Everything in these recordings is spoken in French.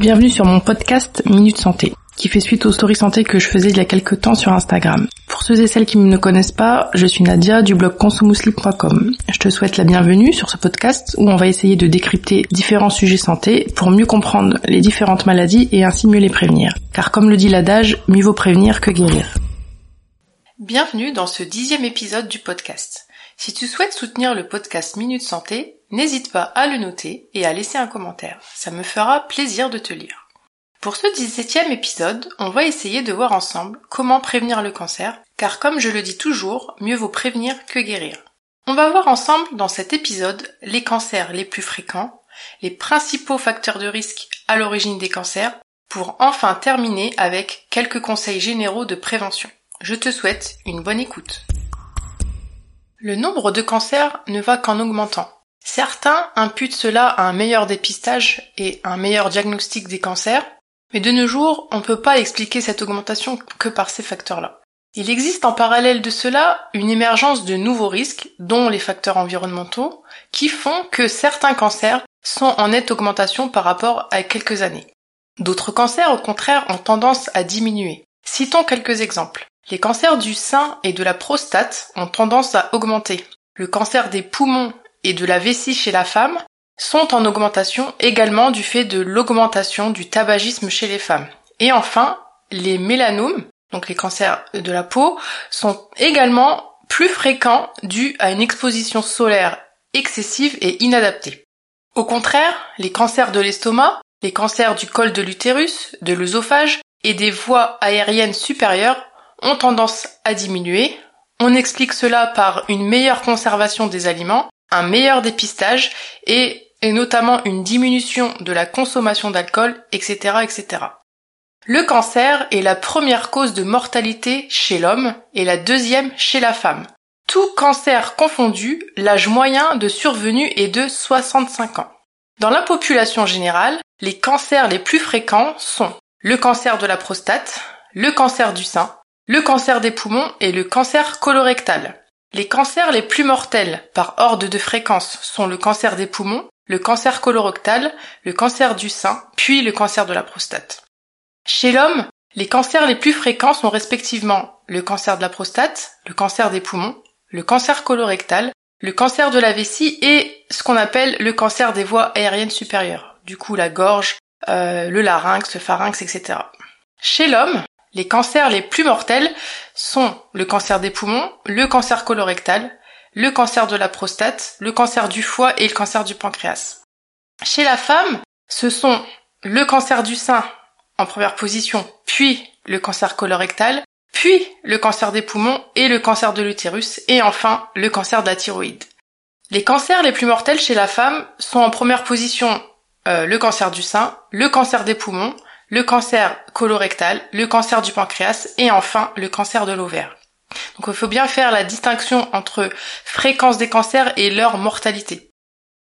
Bienvenue sur mon podcast Minute Santé, qui fait suite aux stories santé que je faisais il y a quelques temps sur Instagram. Pour ceux et celles qui ne me connaissent pas, je suis Nadia du blog consumousli.com. Je te souhaite la bienvenue sur ce podcast où on va essayer de décrypter différents sujets santé pour mieux comprendre les différentes maladies et ainsi mieux les prévenir. Car comme le dit l'adage, mieux vaut prévenir que guérir. Bienvenue dans ce dixième épisode du podcast. Si tu souhaites soutenir le podcast Minute Santé, n'hésite pas à le noter et à laisser un commentaire. Ça me fera plaisir de te lire. Pour ce 17e épisode, on va essayer de voir ensemble comment prévenir le cancer, car comme je le dis toujours, mieux vaut prévenir que guérir. On va voir ensemble dans cet épisode les cancers les plus fréquents, les principaux facteurs de risque à l'origine des cancers, pour enfin terminer avec quelques conseils généraux de prévention. Je te souhaite une bonne écoute. Le nombre de cancers ne va qu'en augmentant. Certains imputent cela à un meilleur dépistage et un meilleur diagnostic des cancers, mais de nos jours, on ne peut pas expliquer cette augmentation que par ces facteurs-là. Il existe en parallèle de cela une émergence de nouveaux risques, dont les facteurs environnementaux, qui font que certains cancers sont en nette augmentation par rapport à quelques années. D'autres cancers, au contraire, ont tendance à diminuer. Citons quelques exemples. Les cancers du sein et de la prostate ont tendance à augmenter. Le cancer des poumons et de la vessie chez la femme sont en augmentation également du fait de l'augmentation du tabagisme chez les femmes. Et enfin, les mélanomes, donc les cancers de la peau, sont également plus fréquents dus à une exposition solaire excessive et inadaptée. Au contraire, les cancers de l'estomac, les cancers du col de l'utérus, de l'œsophage et des voies aériennes supérieures ont tendance à diminuer. On explique cela par une meilleure conservation des aliments, un meilleur dépistage et, notamment une diminution de la consommation d'alcool, etc., etc. Le cancer est la première cause de mortalité chez l'homme et la deuxième chez la femme. Tout cancer confondu, l'âge moyen de survenue est de 65 ans. Dans la population générale, les cancers les plus fréquents sont le cancer de la prostate, le cancer du sein, le cancer des poumons et le cancer colorectal. Les cancers les plus mortels par ordre de fréquence sont le cancer des poumons, le cancer colorectal, le cancer du sein, puis le cancer de la prostate. Chez l'homme, les cancers les plus fréquents sont respectivement le cancer de la prostate, le cancer des poumons, le cancer colorectal, le cancer de la vessie et ce qu'on appelle le cancer des voies aériennes supérieures, du coup la gorge, euh, le larynx, le pharynx, etc. Chez l'homme, les cancers les plus mortels sont le cancer des poumons, le cancer colorectal, le cancer de la prostate, le cancer du foie et le cancer du pancréas. Chez la femme, ce sont le cancer du sein en première position, puis le cancer colorectal, puis le cancer des poumons et le cancer de l'utérus, et enfin le cancer de la thyroïde. Les cancers les plus mortels chez la femme sont en première position euh, le cancer du sein, le cancer des poumons, le cancer colorectal, le cancer du pancréas et enfin le cancer de l'ovaire. Donc il faut bien faire la distinction entre fréquence des cancers et leur mortalité.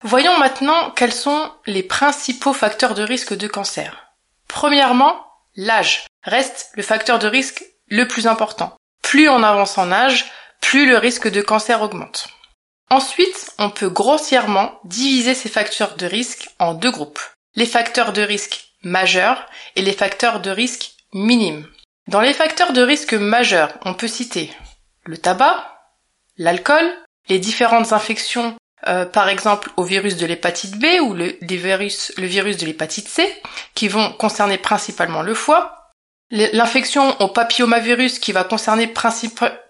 Voyons maintenant quels sont les principaux facteurs de risque de cancer. Premièrement, l'âge reste le facteur de risque le plus important. Plus on avance en âge, plus le risque de cancer augmente. Ensuite, on peut grossièrement diviser ces facteurs de risque en deux groupes. Les facteurs de risque majeurs et les facteurs de risque minimes. Dans les facteurs de risque majeurs, on peut citer le tabac, l'alcool, les différentes infections euh, par exemple au virus de l'hépatite B ou le, virus, le virus de l'hépatite C, qui vont concerner principalement le foie, l'infection au papillomavirus qui va concerner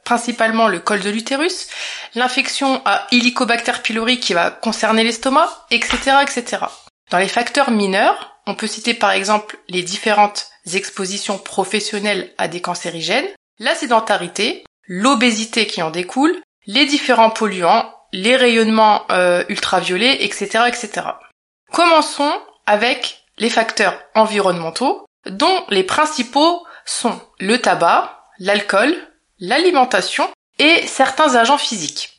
principalement le col de l'utérus, l'infection à Helicobacter pylori qui va concerner l'estomac, etc., etc. Dans les facteurs mineurs, on peut citer par exemple les différentes expositions professionnelles à des cancérigènes, la sédentarité, l'obésité qui en découle, les différents polluants, les rayonnements euh, ultraviolets, etc., etc. Commençons avec les facteurs environnementaux, dont les principaux sont le tabac, l'alcool, l'alimentation et certains agents physiques.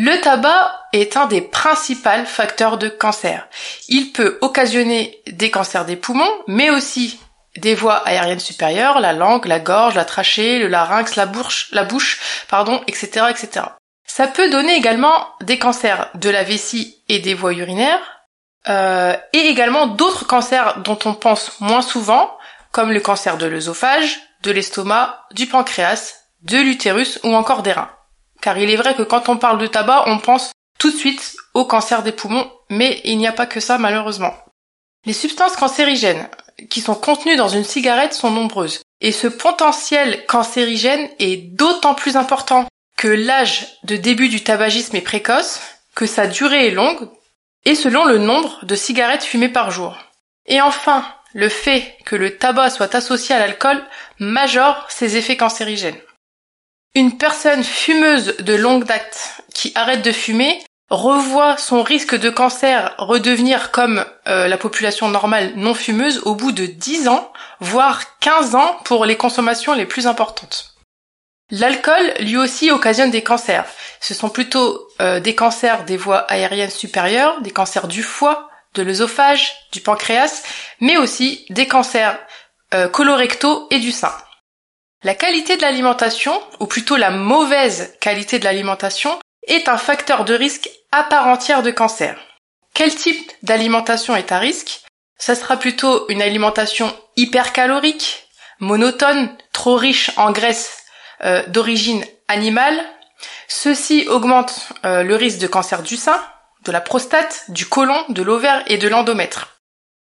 Le tabac est un des principaux facteurs de cancer. Il peut occasionner des cancers des poumons, mais aussi des voies aériennes supérieures, la langue, la gorge, la trachée, le larynx, la bouche, la bouche, pardon, etc., etc. Ça peut donner également des cancers de la vessie et des voies urinaires, euh, et également d'autres cancers dont on pense moins souvent, comme le cancer de l'œsophage, de l'estomac, du pancréas, de l'utérus ou encore des reins. Car il est vrai que quand on parle de tabac, on pense tout de suite au cancer des poumons, mais il n'y a pas que ça malheureusement. Les substances cancérigènes qui sont contenues dans une cigarette sont nombreuses, et ce potentiel cancérigène est d'autant plus important que l'âge de début du tabagisme est précoce, que sa durée est longue, et selon le nombre de cigarettes fumées par jour. Et enfin, le fait que le tabac soit associé à l'alcool majore ses effets cancérigènes. Une personne fumeuse de longue date qui arrête de fumer revoit son risque de cancer redevenir comme euh, la population normale non fumeuse au bout de 10 ans, voire 15 ans pour les consommations les plus importantes. L'alcool, lui aussi, occasionne des cancers. Ce sont plutôt euh, des cancers des voies aériennes supérieures, des cancers du foie, de l'œsophage, du pancréas, mais aussi des cancers euh, colorectaux et du sein. La qualité de l'alimentation, ou plutôt la mauvaise qualité de l'alimentation, est un facteur de risque à part entière de cancer. Quel type d'alimentation est à risque? Ça sera plutôt une alimentation hypercalorique, monotone, trop riche en graisse euh, d'origine animale. Ceci augmente euh, le risque de cancer du sein, de la prostate, du côlon, de l'ovaire et de l'endomètre.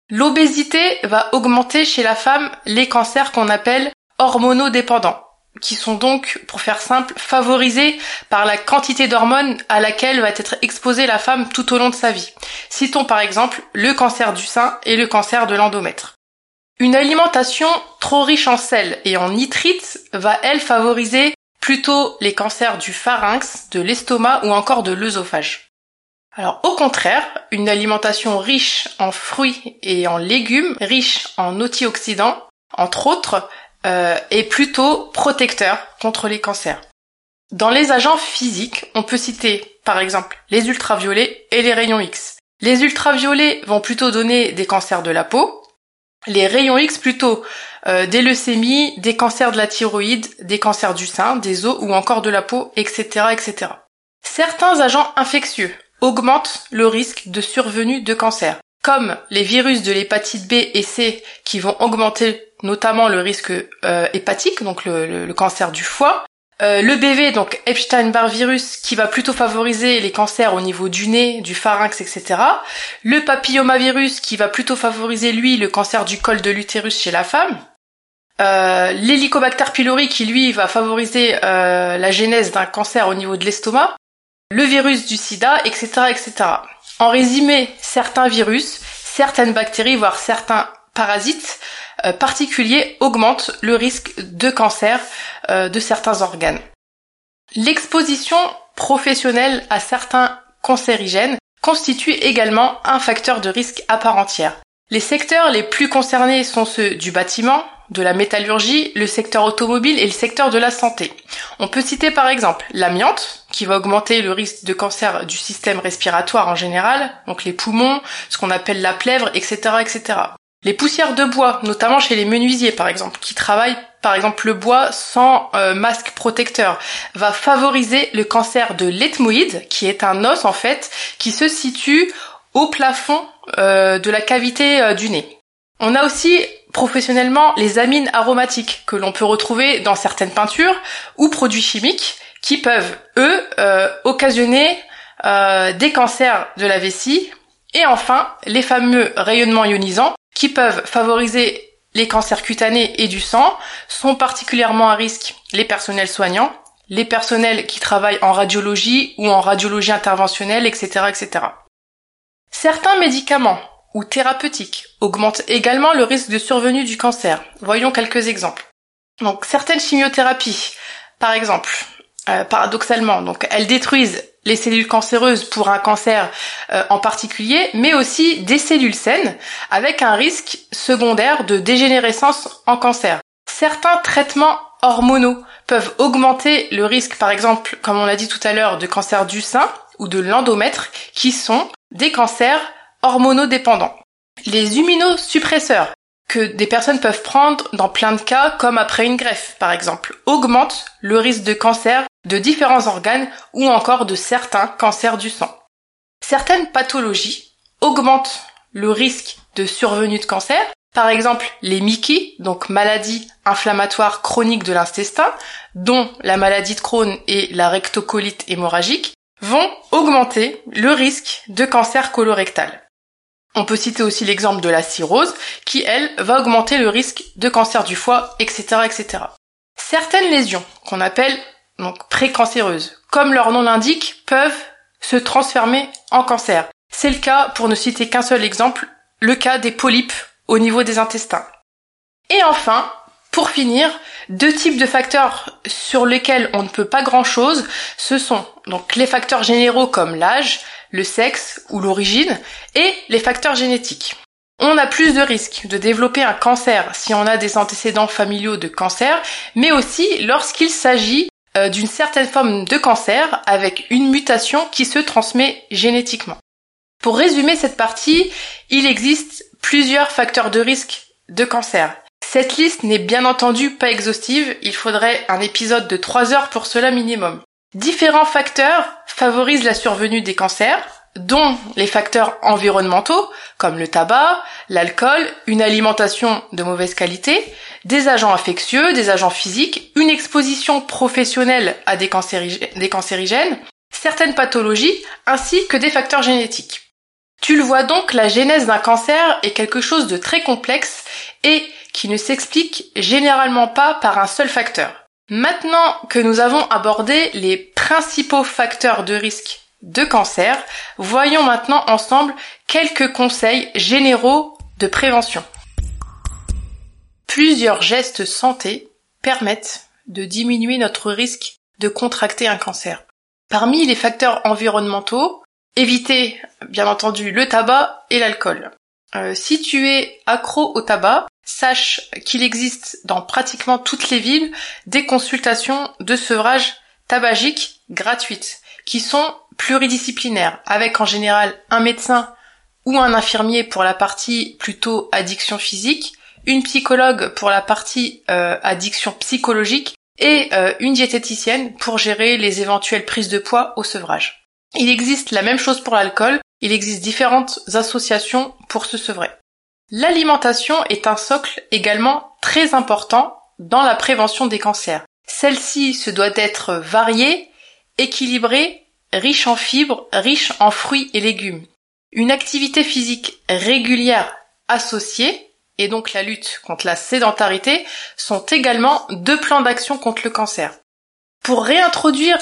L'obésité va augmenter chez la femme les cancers qu'on appelle hormonodépendants qui sont donc, pour faire simple, favorisés par la quantité d'hormones à laquelle va être exposée la femme tout au long de sa vie. Citons par exemple le cancer du sein et le cancer de l'endomètre. Une alimentation trop riche en sel et en nitrites va, elle, favoriser plutôt les cancers du pharynx, de l'estomac ou encore de l'œsophage. Alors au contraire, une alimentation riche en fruits et en légumes, riche en antioxydants, entre autres, euh, est plutôt protecteur contre les cancers. Dans les agents physiques, on peut citer par exemple les ultraviolets et les rayons X. Les ultraviolets vont plutôt donner des cancers de la peau, les rayons X plutôt euh, des leucémies, des cancers de la thyroïde, des cancers du sein, des os ou encore de la peau, etc., etc. Certains agents infectieux augmentent le risque de survenue de cancer, comme les virus de l'hépatite B et C qui vont augmenter notamment le risque euh, hépatique, donc le, cancer du foie. Euh, le BV, donc Epstein-Barr virus, qui va plutôt favoriser les cancers au niveau du nez, du pharynx, etc. Le papillomavirus, qui va plutôt favoriser, lui, le cancer du col de l'utérus chez la femme. Euh, L'hélicobacter pylori, qui, lui, va favoriser euh, la genèse d'un cancer au niveau de l'estomac. Le virus du sida, etc., etc. En résumé, certains virus, certaines bactéries, voire certains parasites euh, particuliers augmentent le risque de cancer euh, de certains organes. L'exposition professionnelle à certains cancérigènes constitue également un facteur de risque à part entière. Les secteurs les plus concernés sont ceux du bâtiment, de la métallurgie, le secteur automobile et le secteur de la santé. On peut citer par exemple l'amiante, qui va augmenter le risque de cancer du système respiratoire en général, donc les poumons, ce qu'on appelle la plèvre, etc., etc. Les poussières de bois, notamment chez les menuisiers par exemple, qui travaillent par exemple le bois sans euh, masque protecteur, va favoriser le cancer de l'ethmoïde, qui est un os en fait, qui se situe au plafond euh, de la cavité euh, du nez. On a aussi professionnellement les amines aromatiques que l'on peut retrouver dans certaines peintures ou produits chimiques qui peuvent, eux, occasionner des cancers de la vessie et enfin les fameux rayonnements ionisants qui peuvent favoriser les cancers cutanés et du sang sont particulièrement à risque les personnels soignants, les personnels qui travaillent en radiologie ou en radiologie interventionnelle, etc., etc. Certains médicaments ou thérapeutiques augmentent également le risque de survenue du cancer. Voyons quelques exemples. Donc certaines chimiothérapies, par exemple, euh, paradoxalement, donc elles détruisent les cellules cancéreuses pour un cancer euh, en particulier, mais aussi des cellules saines avec un risque secondaire de dégénérescence en cancer. Certains traitements hormonaux peuvent augmenter le risque, par exemple, comme on l'a dit tout à l'heure, de cancer du sein ou de l'endomètre, qui sont des cancers hormonodépendants. Les immunosuppresseurs, que des personnes peuvent prendre dans plein de cas, comme après une greffe, par exemple, augmentent le risque de cancer de différents organes ou encore de certains cancers du sang. Certaines pathologies augmentent le risque de survenue de cancer. Par exemple, les MICI, donc maladies inflammatoires chroniques de l'intestin, dont la maladie de Crohn et la rectocolite hémorragique, vont augmenter le risque de cancer colorectal. On peut citer aussi l'exemple de la cirrhose, qui elle va augmenter le risque de cancer du foie, etc., etc. Certaines lésions, qu'on appelle donc précancéreuses, comme leur nom l'indique, peuvent se transformer en cancer. C'est le cas, pour ne citer qu'un seul exemple, le cas des polypes au niveau des intestins. Et enfin, pour finir, deux types de facteurs sur lesquels on ne peut pas grand chose, ce sont donc les facteurs généraux comme l'âge, le sexe ou l'origine, et les facteurs génétiques. On a plus de risques de développer un cancer si on a des antécédents familiaux de cancer, mais aussi lorsqu'il s'agit euh, d'une certaine forme de cancer avec une mutation qui se transmet génétiquement. Pour résumer cette partie, il existe plusieurs facteurs de risque de cancer. Cette liste n'est bien entendu pas exhaustive, il faudrait un épisode de 3 heures pour cela minimum. Différents facteurs favorisent la survenue des cancers, dont les facteurs environnementaux, comme le tabac, l'alcool, une alimentation de mauvaise qualité, des agents infectieux, des agents physiques, une exposition professionnelle à des, cancérigènes, certaines pathologies, ainsi que des facteurs génétiques. Tu le vois donc, la genèse d'un cancer est quelque chose de très complexe et qui ne s'explique généralement pas par un seul facteur. Maintenant que nous avons abordé les principaux facteurs de risque de cancer, voyons maintenant ensemble quelques conseils généraux de prévention. Plusieurs gestes santé permettent de diminuer notre risque de contracter un cancer. Parmi les facteurs environnementaux, éviter bien entendu le tabac et l'alcool. Euh, si tu es accro au tabac, sache qu'il existe dans pratiquement toutes les villes des consultations de sevrage tabagique gratuites qui sont pluridisciplinaires avec en général un médecin ou un infirmier pour la partie plutôt addiction physique, une psychologue pour la partie euh, addiction psychologique et euh, une diététicienne pour gérer les éventuelles prises de poids au sevrage. Il existe la même chose pour l'alcool, il existe différentes associations pour se sevrer. L'alimentation est un socle également très important dans la prévention des cancers. Celle-ci se doit d'être variée, équilibrée, riche en fibres, riche en fruits et légumes. Une activité physique régulière associée, et donc la lutte contre la sédentarité, sont également deux plans d'action contre le cancer. Pour réintroduire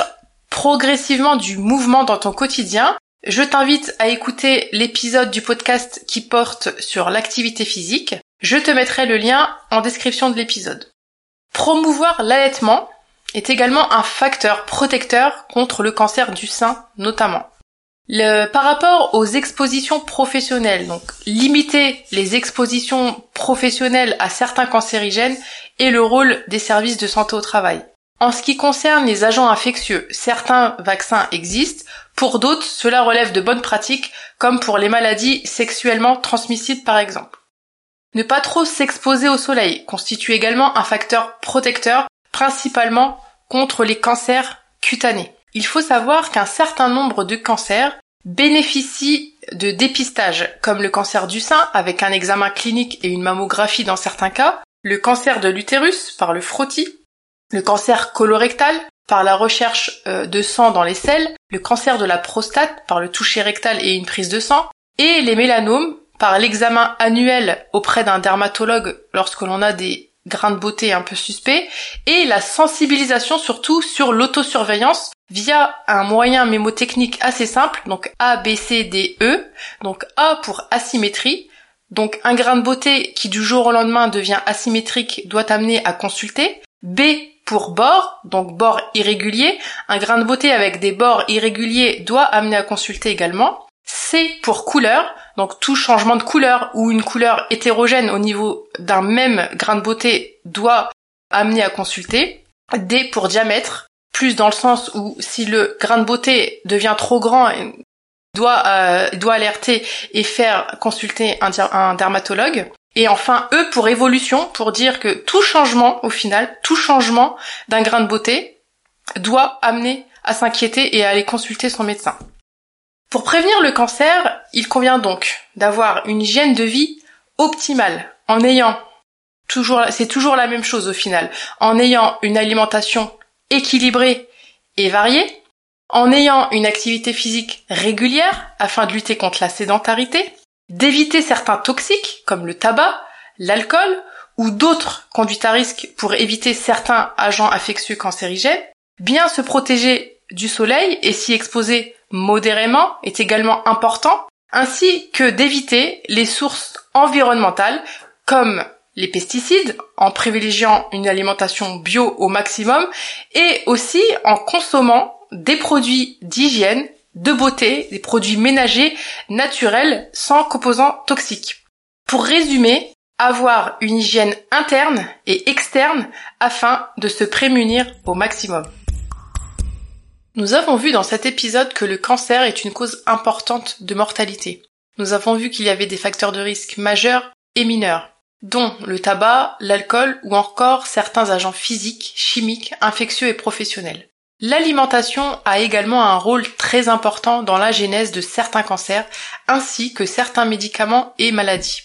progressivement du mouvement dans ton quotidien, je t'invite à écouter l'épisode du podcast qui porte sur l'activité physique. Je te mettrai le lien en description de l'épisode. Promouvoir l'allaitement est également un facteur protecteur contre le cancer du sein notamment. par rapport aux expositions professionnelles, donc limiter les expositions professionnelles à certains cancérigènes et le rôle des services de santé au travail. En ce qui concerne les agents infectieux, certains vaccins existent, pour d'autres cela relève de bonnes pratiques, comme pour les maladies sexuellement transmissibles par exemple. Ne pas trop s'exposer au soleil constitue également un facteur protecteur, principalement contre les cancers cutanés. Il faut savoir qu'un certain nombre de cancers bénéficient de dépistage, comme le cancer du sein avec un examen clinique et une mammographie dans certains cas, le cancer de l'utérus par le frottis, le cancer colorectal par la recherche euh, de sang dans les selles, le cancer de la prostate par le toucher rectal et une prise de sang, et les mélanomes par l'examen annuel auprès d'un dermatologue lorsque l'on a des grains de beauté un peu suspects, et la sensibilisation surtout sur l'autosurveillance via un moyen mémotechnique assez simple, donc A, B, C, D, E, donc A pour asymétrie, donc un grain de beauté qui du jour au lendemain devient asymétrique doit amener à consulter, B pour bord, donc bord irrégulier. Un grain de beauté avec des bords irréguliers doit amener à consulter également. C pour couleur, donc tout changement de couleur ou une couleur hétérogène au niveau d'un même grain de beauté doit amener à consulter. D pour diamètre, plus dans le sens où si le grain de beauté devient trop grand, doit, euh, doit alerter et faire consulter un dermatologue. Et enfin, E pour évolution, pour dire que tout changement, au final, tout changement d'un grain de beauté doit amener à s'inquiéter et à aller consulter son médecin. Pour prévenir le cancer, il convient donc d'avoir une hygiène de vie optimale en ayant toujours, c'est toujours la même chose au final, en ayant une alimentation équilibrée et variée, en ayant une activité physique régulière afin de lutter contre la sédentarité, d'éviter certains toxiques comme le tabac, l'alcool ou d'autres conduites à risque pour éviter certains agents infectieux cancérigènes, bien se protéger du soleil et s'y exposer modérément est également important, ainsi que d'éviter les sources environnementales comme les pesticides en privilégiant une alimentation bio au maximum et aussi en consommant des produits d'hygiène, de beauté, des produits ménagers naturels sans composants toxiques. Pour résumer, avoir une hygiène interne et externe afin de se prémunir au maximum. Nous avons vu dans cet épisode que le cancer est une cause importante de mortalité. Nous avons vu qu'il y avait des facteurs de risque majeurs et mineurs dont le tabac, l'alcool ou encore certains agents physiques, chimiques, infectieux et professionnels. L'alimentation a également un rôle très important dans la genèse de certains cancers ainsi que certains médicaments et maladies.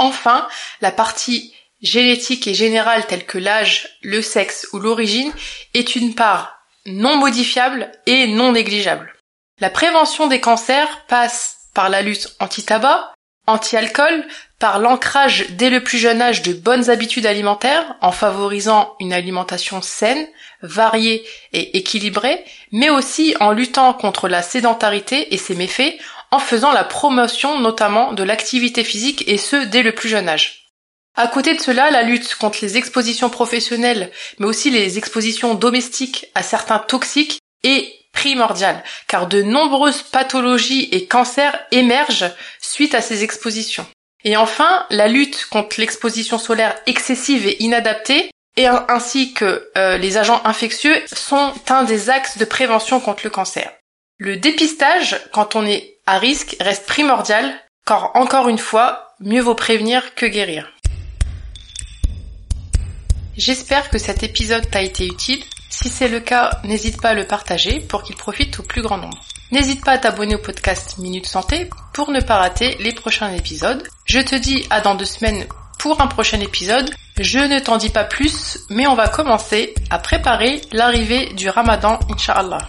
Enfin, la partie génétique et générale telle que l'âge, le sexe ou l'origine est une part non modifiable et non négligeable. La prévention des cancers passe par la lutte anti-tabac, anti-alcool, par l'ancrage dès le plus jeune âge de bonnes habitudes alimentaires en favorisant une alimentation saine, variée et équilibrée, mais aussi en luttant contre la sédentarité et ses méfaits en faisant la promotion notamment de l'activité physique et ce dès le plus jeune âge. À côté de cela, la lutte contre les expositions professionnelles, mais aussi les expositions domestiques à certains toxiques est primordiale, car de nombreuses pathologies et cancers émergent suite à ces expositions. Et enfin, la lutte contre l'exposition solaire excessive et inadaptée, et ainsi que euh, les agents infectieux, sont un des axes de prévention contre le cancer. Le dépistage, quand on est à risque, reste primordial, car encore une fois, mieux vaut prévenir que guérir. J'espère que cet épisode t'a été utile. Si c'est le cas, n'hésite pas à le partager pour qu'il profite au plus grand nombre. N'hésite pas à t'abonner au podcast Minute Santé pour ne pas rater les prochains épisodes. Je te dis à dans deux semaines pour un prochain épisode. Je ne t'en dis pas plus, mais on va commencer à préparer l'arrivée du Ramadan, Inch'Allah.